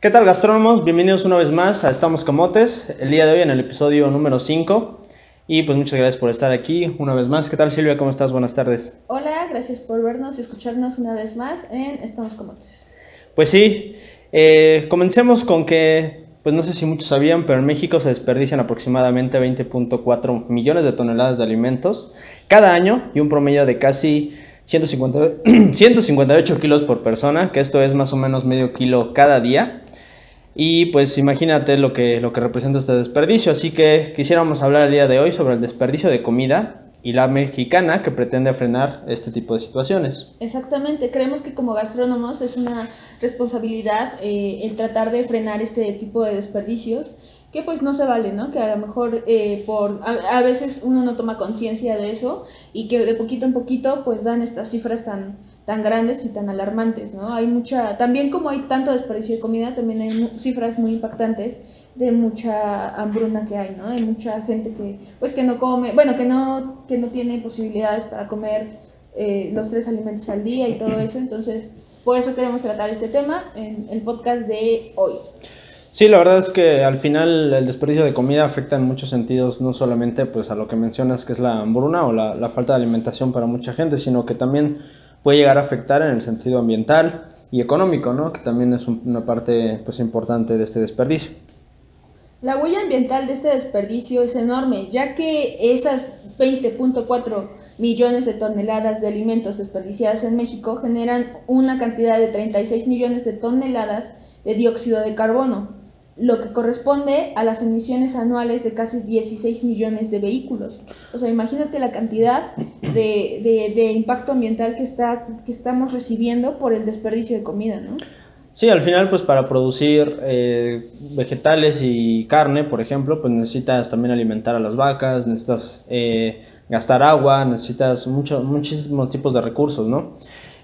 ¿Qué tal gastrónomos? Bienvenidos una vez más a Estamos Camotes, el día de hoy en el episodio número 5. Y pues muchas gracias por estar aquí una vez más. ¿Qué tal Silvia? ¿Cómo estás? Buenas tardes. Hola, gracias por vernos y escucharnos una vez más en Estamos Camotes. Pues sí, eh, comencemos con que, pues no sé si muchos sabían, pero en México se desperdician aproximadamente 20.4 millones de toneladas de alimentos cada año y un promedio de casi 150, 158 kilos por persona, que esto es más o menos medio kilo cada día. Y pues imagínate lo que, lo que representa este desperdicio. Así que quisiéramos hablar el día de hoy sobre el desperdicio de comida y la mexicana que pretende frenar este tipo de situaciones. Exactamente, creemos que como gastrónomos es una responsabilidad eh, el tratar de frenar este tipo de desperdicios que pues no se vale, ¿no? Que a lo mejor eh, por a, veces uno no toma conciencia de eso y que de poquito en poquito pues dan estas cifras tan tan grandes y tan alarmantes, ¿no? Hay mucha también como hay tanto desperdicio de comida, también hay cifras muy impactantes de mucha hambruna que hay, ¿no? Hay mucha gente que pues que no come, bueno, que no que no tiene posibilidades para comer eh, los tres alimentos al día y todo eso, entonces por eso queremos tratar este tema en el podcast de hoy. Sí, la verdad es que al final el desperdicio de comida afecta en muchos sentidos, no solamente pues a lo que mencionas que es la hambruna o la, falta de alimentación para mucha gente, sino que también puede llegar a afectar en el sentido ambiental y económico, ¿no? Que también es una parte pues importante de este desperdicio. La huella ambiental de este desperdicio es enorme, ya que esas 20.4 millones de toneladas de alimentos desperdiciadas en México generan una cantidad de 36 millones de toneladas de dióxido de carbono, lo que corresponde a las emisiones anuales de casi 16 millones de vehículos. O sea, imagínate la cantidad de, de, impacto ambiental que, está, que estamos recibiendo por el desperdicio de comida, ¿no? Sí, al final, pues para producir eh, vegetales y carne, por ejemplo, pues necesitas también alimentar a las vacas, necesitas eh, gastar agua, necesitas mucho, muchísimos tipos de recursos, ¿no?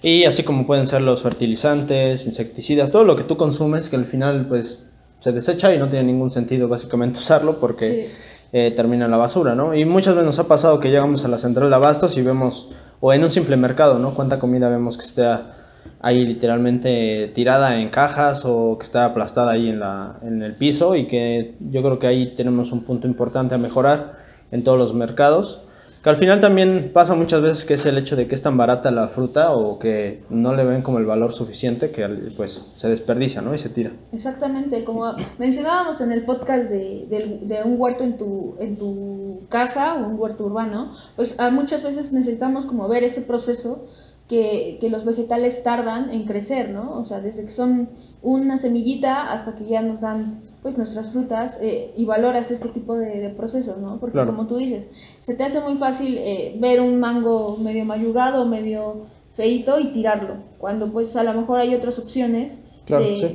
Y así como pueden ser los fertilizantes, insecticidas, todo lo que tú consumes que al final pues se desecha y no tiene ningún sentido básicamente usarlo porque eh, termina en la basura, ¿no? Y muchas veces nos ha pasado que llegamos a la central de abastos y vemos, o en un simple mercado, ¿no? Cuánta comida vemos que está ahí literalmente tirada en cajas o que está aplastada ahí en, la, en el piso y que yo creo que ahí tenemos un punto importante a mejorar en todos los mercados que al final también pasa muchas veces que es el hecho de que es tan barata la fruta o que no le ven como el valor suficiente que pues se desperdicia, ¿no? Y se tira. Exactamente, como mencionábamos en el podcast de, de, un huerto en tu, en tu casa, un huerto urbano, pues muchas veces necesitamos como ver ese proceso que, que los vegetales tardan en crecer, ¿no? O sea, desde que son una semillita hasta que ya nos dan pues nuestras frutas eh, y valoras ese tipo de, procesos, ¿no? Porque como tú dices, se te hace muy fácil eh, ver un mango medio mayugado, medio feito y tirarlo, cuando pues a lo mejor hay otras opciones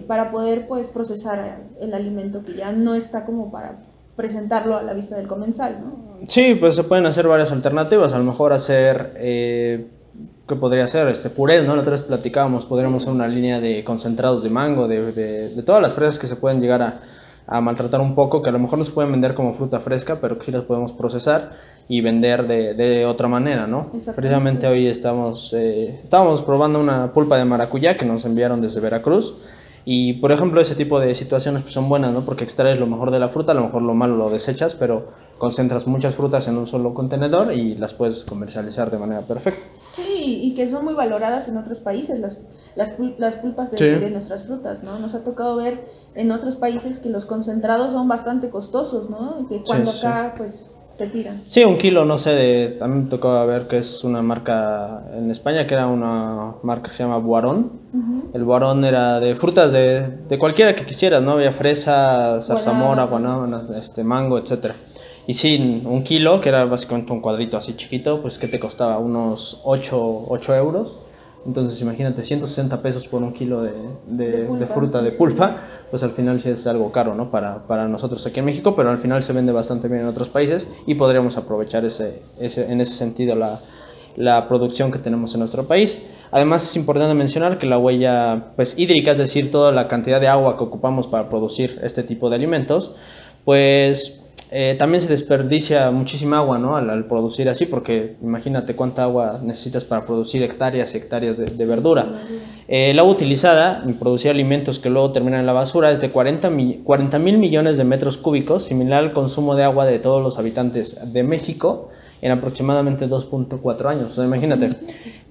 para poder pues procesar el alimento que ya no está como para presentarlo a la vista del comensal, ¿no? Sí, pues se pueden hacer varias alternativas, a lo mejor hacer... Eh ¿Qué podría ser? Este, purés, ¿no? La otra vez platicábamos, podríamos hacer una línea de concentrados de mango, de, de, de todas las fresas que se pueden llegar a, a maltratar un poco, que a lo mejor no se pueden vender como fruta fresca, pero que sí las podemos procesar y vender de, de otra manera, ¿no? Precisamente hoy estamos, eh, estábamos probando una pulpa de maracuyá que nos enviaron desde Veracruz. Y por ejemplo, ese tipo de situaciones pues, son buenas, ¿no? Porque extraes lo mejor de la fruta, a lo mejor lo malo lo desechas, pero concentras muchas frutas en un solo contenedor y las puedes comercializar de manera perfecta. Sí, y que son muy valoradas en otros países las, las, las pulpas de, nuestras frutas, ¿no? Nos ha tocado ver en otros países que los concentrados son bastante costosos, ¿no? Y que cuando acá, pues, se tiran. Sí, un kilo, no sé, de, también me tocó ver que es una marca en España, que era una marca que se llama Buarón. El Buarón era de frutas de, de cualquiera que quisieras, ¿no? Había fresa, zarzamora, guanábana, este, mango, etcétera. Y sí, un kilo, que era básicamente un cuadrito así chiquito, pues que te costaba unos 8, 8 euros. Entonces imagínate, 160 pesos por un kilo de, de, fruta, de pulpa, pues al final sí es algo caro, ¿no? Para, para, nosotros aquí en México, pero al final se vende bastante bien en otros países y podríamos aprovechar ese, ese, en ese sentido la, la producción que tenemos en nuestro país. Además es importante mencionar que la huella pues, hídrica, es decir, toda la cantidad de agua que ocupamos para producir este tipo de alimentos, pues eh, también se desperdicia muchísima agua ¿no? al, producir así, porque imagínate cuánta agua necesitas para producir hectáreas y hectáreas de, verdura. el agua utilizada en producir alimentos que luego terminan en la basura es de 40 mil millones de metros cúbicos, similar al consumo de agua de todos los habitantes de México en aproximadamente 2.4 años. O imagínate,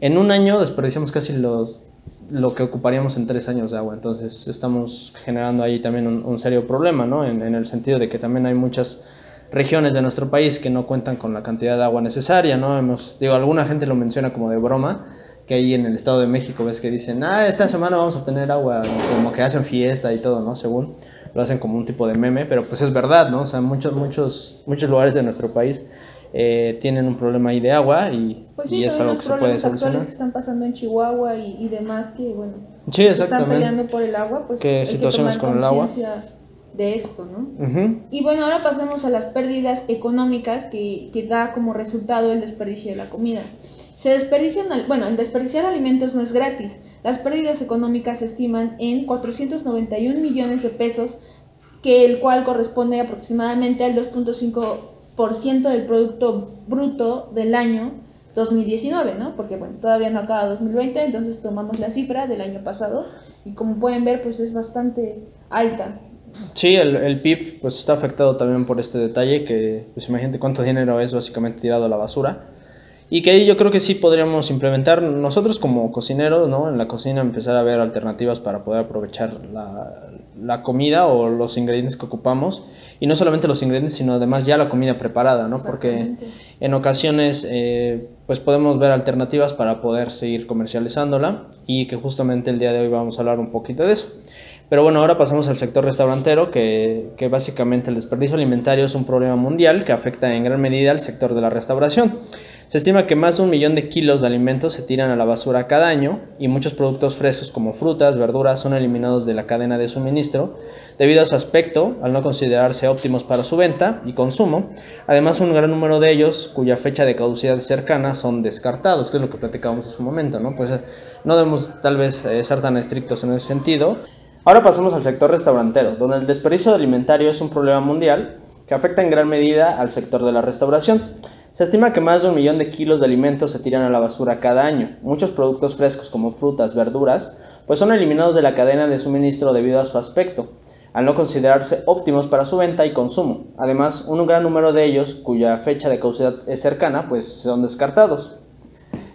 en un año desperdiciamos casi los, lo que ocuparíamos en tres años de agua. Entonces estamos generando ahí también un, serio problema, ¿no? En, el sentido de que también hay muchas regiones de nuestro país que no cuentan con la cantidad de agua necesaria, ¿no? Digo, alguna gente lo menciona como de broma, que ahí en el Estado de México ves que dicen, ah, esta semana vamos a tener agua, como que hacen fiesta y todo, ¿no? Según lo hacen como un tipo de meme, pero pues es verdad, ¿no? O sea, muchos, muchos, muchos lugares de nuestro país eh, tienen un problema ahí de agua y, pues y es algo que se puede solucionar. que están pasando en Chihuahua y, y demás que, bueno, sí, están peleando por el agua, pues ¿Qué situaciones con el agua? de esto, ¿no? Y bueno, ahora pasamos a las pérdidas económicas que, que da como resultado el desperdicio de la comida. Se desperdician, bueno, el desperdiciar alimentos no es gratis. Las pérdidas económicas se estiman en 491 millones de pesos, que el cual corresponde aproximadamente al 2.5% del producto bruto del año 2019, ¿no? Porque bueno, todavía no acaba 2020, entonces tomamos la cifra del año pasado y como pueden ver, pues es bastante alta. Sí, el, el PIB pues está afectado también por este detalle que pues imagínate cuánto dinero es básicamente tirado a la basura y que ahí yo creo que sí podríamos implementar nosotros como cocineros, ¿no? En la cocina empezar a ver alternativas para poder aprovechar la, la comida o los ingredientes que ocupamos. Y no solamente los ingredientes, sino además ya la comida preparada, ¿no? Porque en ocasiones eh, pues podemos ver alternativas para poder seguir comercializándola y que justamente el día de hoy vamos a hablar un poquito de eso. Pero bueno, ahora pasamos al sector restaurantero, que, que, básicamente el desperdicio alimentario es un problema mundial que afecta en gran medida al sector de la restauración. Se estima que más de un millón de kilos de alimentos se tiran a la basura cada año y muchos productos frescos como frutas, verduras son eliminados de la cadena de suministro debido a su aspecto, al no considerarse óptimos para su venta y consumo. Además, un gran número de ellos, cuya fecha de caducidad es cercana, son descartados, que es lo que platicábamos en su momento, ¿no? Pues no debemos tal vez eh, ser tan estrictos en ese sentido. Ahora pasamos al sector restaurantero, donde el desperdicio alimentario es un problema mundial que afecta en gran medida al sector de la restauración. Se estima que más de un millón de kilos de alimentos se tiran a la basura cada año. Muchos productos frescos como frutas, verduras, pues son eliminados de la cadena de suministro debido a su aspecto, al no considerarse óptimos para su venta y consumo. Además, un gran número de ellos, cuya fecha de caducidad es cercana, pues son descartados.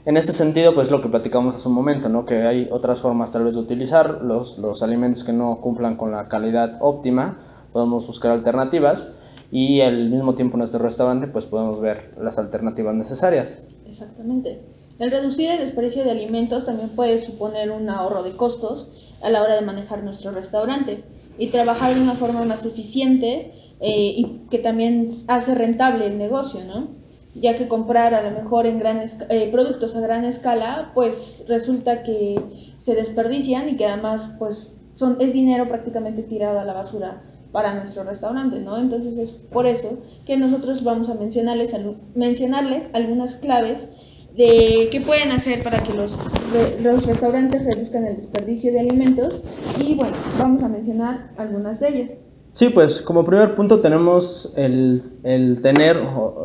En este sentido, pues lo que platicamos hace un momento, ¿no? que hay otras formas tal vez de utilizar los, los alimentos que no cumplan con la calidad óptima, podemos buscar alternativas y al mismo tiempo nuestro restaurante pues podemos ver las alternativas necesarias. Exactamente. El reducir el desperdicio de alimentos también puede suponer un ahorro de costos a la hora de manejar nuestro restaurante y trabajar de una forma más eficiente eh, y que también hace rentable el negocio, ¿no? Ya que comprar a lo mejor en grandes eh, productos a gran escala, pues resulta que se desperdician y que además pues son, es dinero prácticamente tirado a la basura para nuestro restaurante, ¿no? Entonces es por eso que nosotros vamos a mencionarles, mencionarles algunas claves de qué pueden hacer para que los, los restaurantes reduzcan el desperdicio de alimentos y bueno, vamos a mencionar algunas de ellas. Sí, pues como primer punto tenemos el, el, tener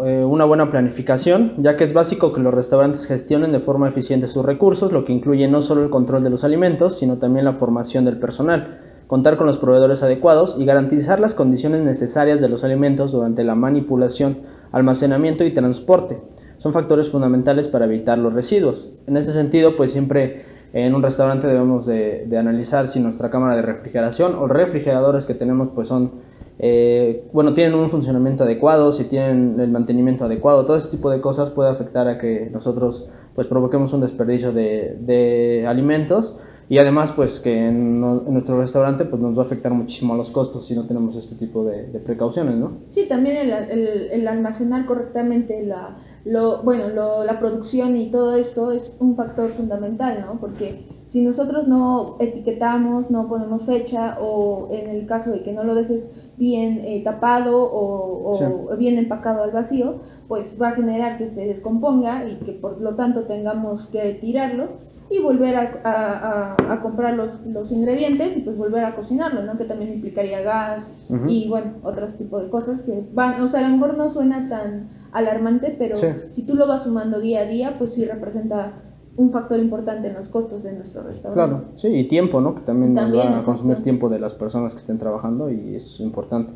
eh, una buena planificación, ya que es básico que los restaurantes gestionen de forma eficiente sus recursos, lo que incluye no solo el control de los alimentos, sino también la formación del personal contar con los proveedores adecuados y garantizar las condiciones necesarias de los alimentos durante la manipulación, almacenamiento y transporte. Son factores fundamentales para evitar los residuos. En ese sentido, pues siempre en un restaurante debemos de, analizar si nuestra cámara de refrigeración o refrigeradores que tenemos pues son eh, bueno tienen un funcionamiento adecuado si tienen el mantenimiento adecuado todo ese tipo de cosas puede afectar a que nosotros pues provoquemos un desperdicio de, de alimentos y además, pues que en, nuestro restaurante pues nos va a afectar muchísimo a los costos si no tenemos este tipo de, precauciones, ¿no? Sí, también el, el, almacenar correctamente la, lo, bueno, lo, la producción y todo esto es un factor fundamental, ¿no? Porque si nosotros no etiquetamos, no ponemos fecha o en el caso de que no lo dejes bien eh, tapado o, o bien empacado al vacío, pues va a generar que se descomponga y que por lo tanto tengamos que tirarlo y volver a, a, comprar los, los, ingredientes y pues volver a cocinarlo, ¿no? Que también implicaría gas y bueno, otros tipos de cosas que van, o sea, a lo mejor no suena tan alarmante, pero si tú lo vas sumando día a día, pues sí representa un factor importante en los costos de nuestro restaurante. Claro, sí, y tiempo, ¿no? Que también, También, nos va a consumir tiempo de las personas que estén trabajando y es importante.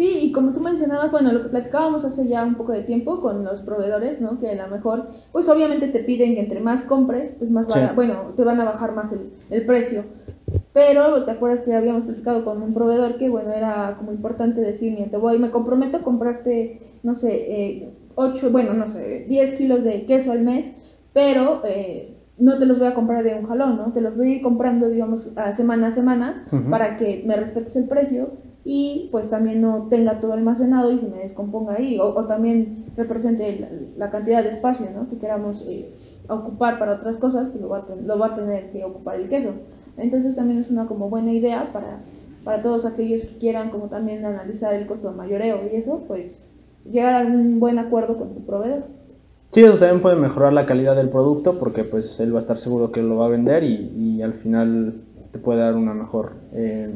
Sí, y como tú mencionabas, bueno, lo que platicábamos hace ya un poco de tiempo con los proveedores, ¿no? Que a lo mejor, pues obviamente te piden que entre más compres, pues más Sí. barato, bueno, te van a bajar más el, el precio. Pero te acuerdas que habíamos platicado con un proveedor que, bueno, era como importante decir, mira, te voy, me comprometo a comprarte, no sé, eh, 8, bueno, no sé, 10 kilos de queso al mes, pero eh, no te los voy a comprar de un jalón, ¿no? Te los voy a ir comprando, digamos, a semana a semana para que me respetes el precio y pues también no tenga todo almacenado y se me descomponga ahí o, o también represente la, cantidad de espacio ¿no? que queramos eh, ocupar para otras cosas que lo va, a lo va a tener que ocupar el queso entonces también es una como buena idea para, para todos aquellos que quieran como también analizar el costo de mayoreo y eso pues llegar a un buen acuerdo con tu proveedor Sí, eso también puede mejorar la calidad del producto porque pues él va a estar seguro que lo va a vender y, y al final te puede dar una mejor, eh,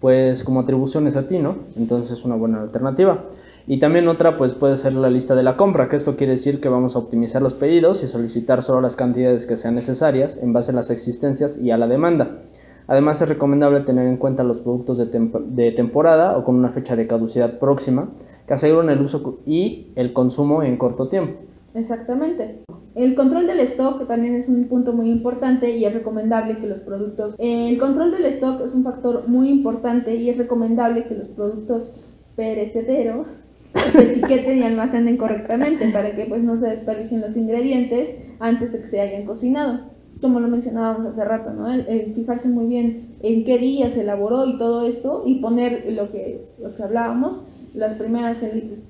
pues como atribuciones a ti, ¿no? Entonces es una buena alternativa. Y también otra pues puede ser la lista de la compra, que esto quiere decir que vamos a optimizar los pedidos y solicitar solo las cantidades que sean necesarias en base a las existencias y a la demanda. Además es recomendable tener en cuenta los productos de, de temporada o con una fecha de caducidad próxima que aseguren el uso y el consumo en corto tiempo. Exactamente. El control del stock también es un punto muy importante y es recomendable que los productos... El control del stock es un factor muy importante y es recomendable que los productos perecederos se etiqueten y almacenen correctamente para que pues no se desperdicien los ingredientes antes de que se hayan cocinado. Como lo mencionábamos hace rato, ¿no? El, fijarse muy bien en qué día se elaboró y todo esto y poner lo que, lo que hablábamos, las primeras,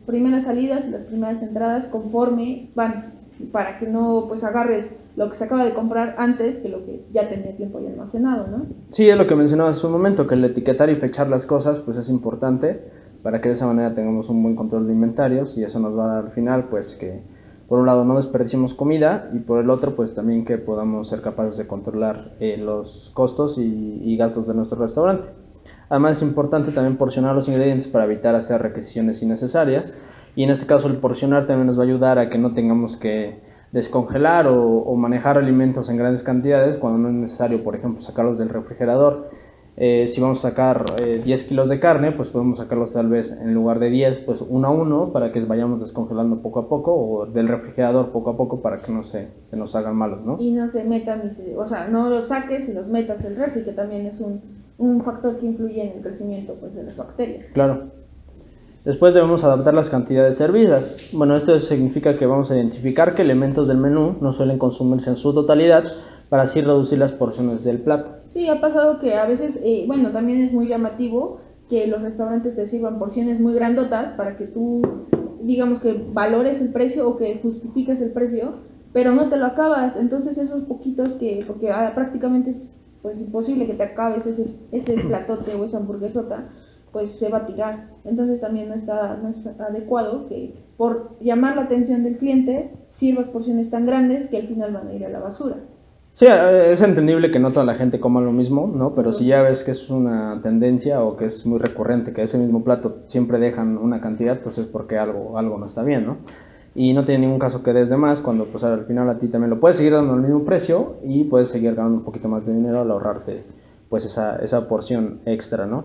primeras salidas y las primeras entradas conforme van para que no pues agarres lo que se acaba de comprar antes que lo que ya tenía tiempo ahí almacenado, ¿no? Sí, es lo que mencionaba hace un momento, que el etiquetar y fechar las cosas pues es importante para que de esa manera tengamos un buen control de inventarios y eso nos va a dar al final pues que por un lado no desperdiciemos comida y por el otro pues también que podamos ser capaces de controlar eh, los costos y, y gastos de nuestro restaurante. Además es importante también porcionar los ingredientes para evitar hacer requisiciones innecesarias y en este caso el porcionar también nos va a ayudar a que no tengamos que descongelar o, o manejar alimentos en grandes cantidades cuando no es necesario, por ejemplo, sacarlos del refrigerador. Eh, si vamos a sacar eh, 10 kilos de carne, pues podemos sacarlos tal vez en lugar de 10, pues uno a uno para que vayamos descongelando poco a poco o del refrigerador poco a poco para que no se, se nos hagan malos, ¿no? Y no se metan, o sea, no los saques y los metas del refri, que también es un, un factor que influye en el crecimiento pues, de las bacterias. Claro. Después debemos adaptar las cantidades servidas. Bueno, esto significa que vamos a identificar qué elementos del menú no suelen consumirse en su totalidad para así reducir las porciones del plato. Sí, ha pasado que a veces, eh, bueno, también es muy llamativo que los restaurantes te sirvan porciones muy grandotas para que tú, digamos que valores el precio o que justifiques el precio, pero no te lo acabas. Entonces esos poquitos que, porque ah, prácticamente es pues imposible que te acabes ese, ese platote o esa hamburguesota, pues se va a tirar. Entonces también no está no es adecuado que por llamar la atención del cliente sirvas porciones tan grandes que al final van a ir a la basura. Sí, eh, es entendible que no toda la gente coma lo mismo, ¿no? Pero si ya ves que es una tendencia o que es muy recurrente que ese mismo plato siempre dejan una cantidad, pues es porque algo, algo no está bien, ¿no? Y no tiene ningún caso que des de más cuando pues al final a ti también lo puedes seguir dando al mismo precio y puedes seguir ganando un poquito más de dinero al ahorrarte pues esa, esa porción extra, ¿no?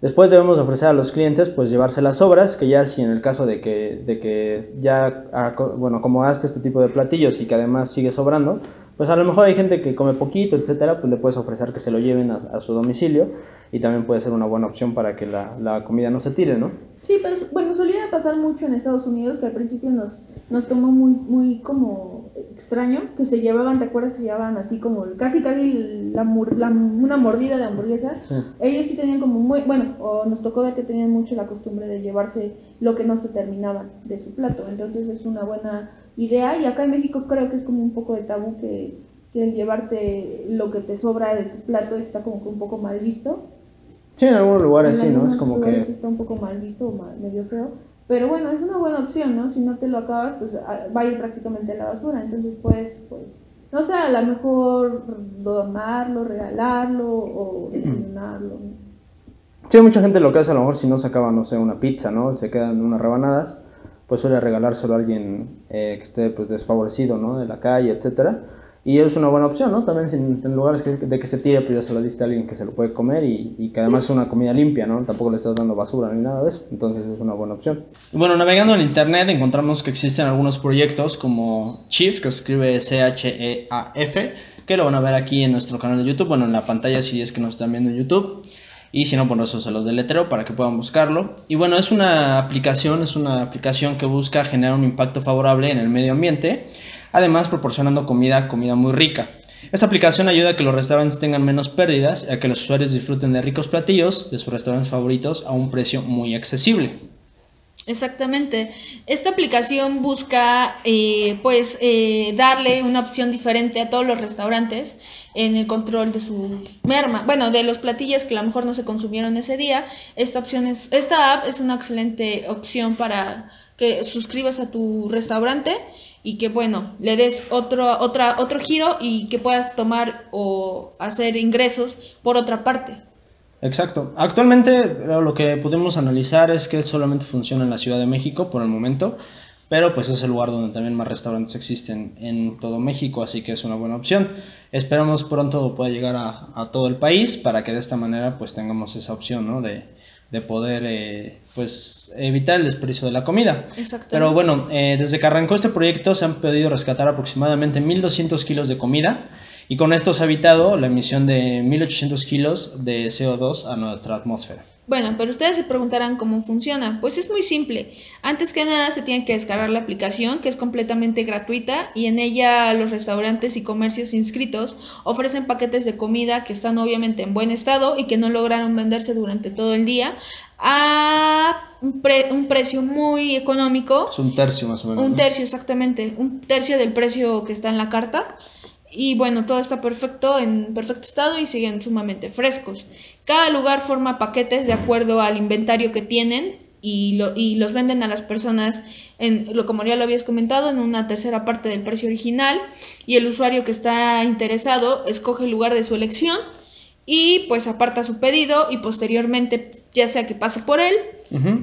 Después debemos ofrecer a los clientes pues llevarse las sobras, que ya si en el caso de que, de que ya aco- bueno, acomodaste este tipo de platillos y que además sigue sobrando, pues a lo mejor hay gente que come poquito, etcétera, pues le puedes ofrecer que se lo lleven a, a su domicilio y también puede ser una buena opción para que la, la comida no se tire, ¿no? Sí, pero bueno, solía pasar mucho en Estados Unidos que al principio nos, nos tomó muy, muy como extraño que se llevaban, ¿te acuerdas que llevaban así como casi casi la, la- una mordida de hamburguesa? Sí. Ellos sí tenían como muy, bueno, o nos tocó ver que tenían mucho la costumbre de llevarse lo que no se terminaba de su plato, entonces es una buena idea y acá en México creo que es como un poco de tabú que, que el llevarte lo que te sobra de tu plato está como que un poco mal visto. Sí, en algunos lugares En sí, ¿no? Es como que... está un poco mal visto o mal- medio feo. Pero bueno, es una buena opción, ¿no? Si no te lo acabas, pues a- va a ir prácticamente a la basura. Entonces puedes, pues, no sé, a lo mejor donarlo, regalarlo o desayunarlo. Sí, mucha gente lo que hace a lo mejor si no se acaba, no sé, una pizza, ¿no? Se quedan unas rebanadas, pues suele regalárselo a alguien eh, que esté pues desfavorecido, ¿no? De la calle, etcétera. Y es una buena opción, ¿no? También en lugares de que se tire, pues ya se lo diste a alguien que se lo puede comer y, y que además es una comida limpia, ¿no? Tampoco le estás dando basura ni nada de eso. Entonces es una buena opción. Bueno, navegando en internet encontramos que existen algunos proyectos como Chief, que escribe C-H-E-A-F, que lo van a ver aquí en nuestro canal de YouTube, bueno, en la pantalla si es que nos están viendo en YouTube. Y si no, por eso se los deletreo para que puedan buscarlo. Y bueno, es una aplicación, es una aplicación que busca generar un impacto favorable en el medio ambiente además proporcionando comida, comida muy rica. Esta aplicación ayuda a que los restaurantes tengan menos pérdidas y a que los usuarios disfruten de ricos platillos de sus restaurantes favoritos a un precio muy accesible. Exactamente. Esta aplicación busca, eh, pues, eh, darle una opción diferente a todos los restaurantes en el control de su merma, bueno, de los platillos que a lo mejor no se consumieron ese día. Esta opción es, esta app es una excelente opción para que suscribas a tu restaurante y que bueno, le des otro, otra, otro giro y que puedas tomar o hacer ingresos por otra parte. Exacto. Actualmente lo que podemos analizar es que solamente funciona en la Ciudad de México por el momento, pero pues es el lugar donde también más restaurantes existen en todo México, así que es una buena opción. Esperamos pronto pueda llegar a, a todo el país para que de esta manera pues tengamos esa opción, ¿no? De, de poder eh, pues evitar el desperdicio de la comida. Pero bueno, eh, desde que arrancó este proyecto se han podido rescatar aproximadamente 1.200 kilos de comida y con esto se ha evitado la emisión de 1.800 kilos de CO2 a nuestra atmósfera. Bueno, pero ustedes se preguntarán cómo funciona. Pues es muy simple. Antes que nada se tiene que descargar la aplicación, que es completamente gratuita, y en ella los restaurantes y comercios inscritos ofrecen paquetes de comida que están obviamente en buen estado y que no lograron venderse durante todo el día a un, un precio muy económico. Es un tercio más o menos. Un tercio, exactamente. Un tercio del precio que está en la carta. Y bueno, todo está perfecto, en perfecto estado y siguen sumamente frescos. Cada lugar forma paquetes de acuerdo al inventario que tienen y, lo, y los venden a las personas, en, lo, como ya lo habías comentado, en una tercera parte del precio original. Y el usuario que está interesado escoge el lugar de su elección y pues aparta su pedido y posteriormente ya sea que pase por él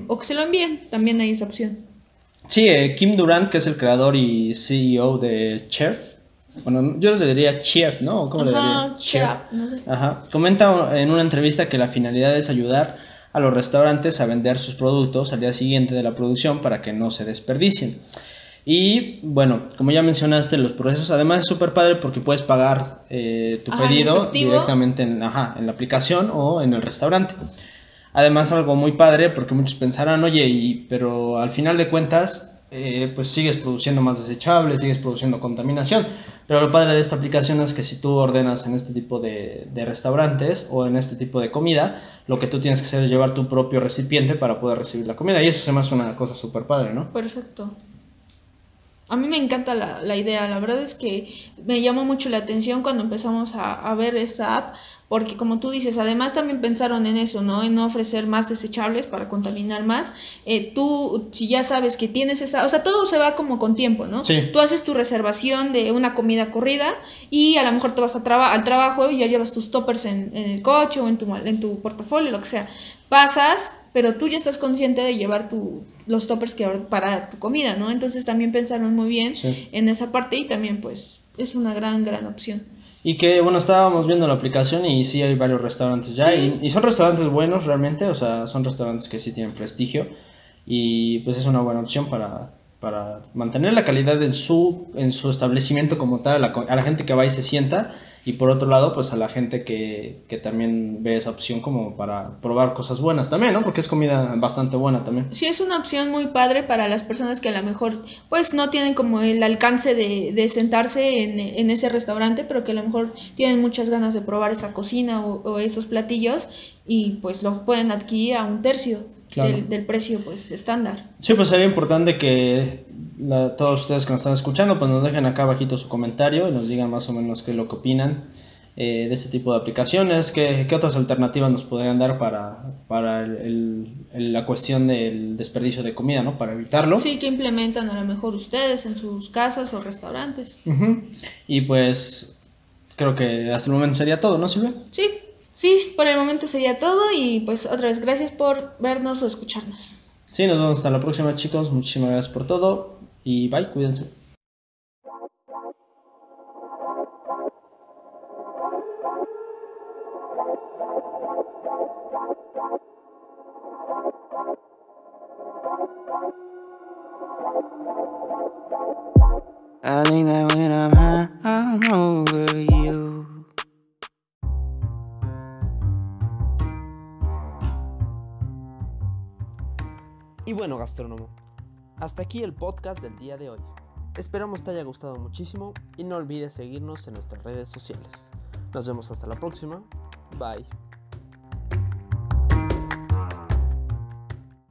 o que se lo envíen, también hay esa opción. Sí, eh, Kim Durant, que es el creador y CEO de Chef, bueno, yo le diría chef, ¿no? ¿Cómo le diría? Chef. No sé. Ajá. Comenta en una entrevista que la finalidad es ayudar a los restaurantes a vender sus productos al día siguiente de la producción para que no se desperdicien. Y bueno, como ya mencionaste, los procesos, además es súper padre porque puedes pagar eh, tu pedido directamente en, ajá, en la aplicación o en el restaurante. Además, algo muy padre porque muchos pensarán, oye, y, pero al final de cuentas, eh, pues sigues produciendo más desechables, sigues produciendo contaminación. Pero lo padre de esta aplicación es que si tú ordenas en este tipo de, restaurantes o en este tipo de comida, lo que tú tienes que hacer es llevar tu propio recipiente para poder recibir la comida. Y eso se me hace una cosa súper padre, ¿no? Perfecto. A mí me encanta la, la, idea, la verdad es que me llamó mucho la atención cuando empezamos a, a ver esta app, porque como tú dices, además también pensaron en eso, ¿no? En no ofrecer más desechables para contaminar más. Eh, tú, si ya sabes que tienes esa, o sea, todo se va como con tiempo, ¿no? Sí. Tú haces tu reservación de una comida corrida y a lo mejor te vas a traba al trabajo y ya llevas tus toppers en, en, el coche o en tu, en tu portafolio, lo que sea. Pasas, pero tú ya estás consciente de llevar tu, los toppers que para tu comida, ¿no? Entonces también pensaron muy bien Sí. en esa parte y también pues es una gran, gran opción. Y que, bueno, estábamos viendo la aplicación y sí hay varios restaurantes ya. Sí. Y, y son restaurantes buenos realmente, o sea, son restaurantes que sí tienen prestigio. Y pues es una buena opción para, para mantener la calidad en su, en su establecimiento como tal, a la, a la gente que va y se sienta. Y por otro lado, pues a la gente que, que también ve esa opción como para probar cosas buenas también, ¿no? Porque es comida bastante buena también. Sí, es una opción muy padre para las personas que a lo mejor pues no tienen como el alcance de, de sentarse en, en ese restaurante, pero que a lo mejor tienen muchas ganas de probar esa cocina o, o esos platillos y pues los pueden adquirir a un tercio Claro. del, del precio pues estándar. Sí, pues sería importante que la- todos ustedes que nos están escuchando, pues nos dejen acá abajito su comentario y nos digan más o menos qué es lo que opinan eh, de este tipo de aplicaciones, qué, qué otras alternativas nos podrían dar para, para el- la cuestión del desperdicio de comida, ¿no? Para evitarlo. Sí, que implementan a lo mejor ustedes en sus casas o restaurantes. Y pues creo que hasta el momento sería todo, ¿no, Silvia? Sí, sí, por el momento sería todo y pues otra vez gracias por vernos o escucharnos. Sí, nos vemos hasta la próxima chicos, muchísimas gracias por todo y bye, cuídense. I think that when I'm high, I'm over you. Y bueno, gastrónomo, hasta aquí el podcast del día de hoy. Esperamos te haya gustado muchísimo y no olvides seguirnos en nuestras redes sociales. Nos vemos hasta la próxima. Bye.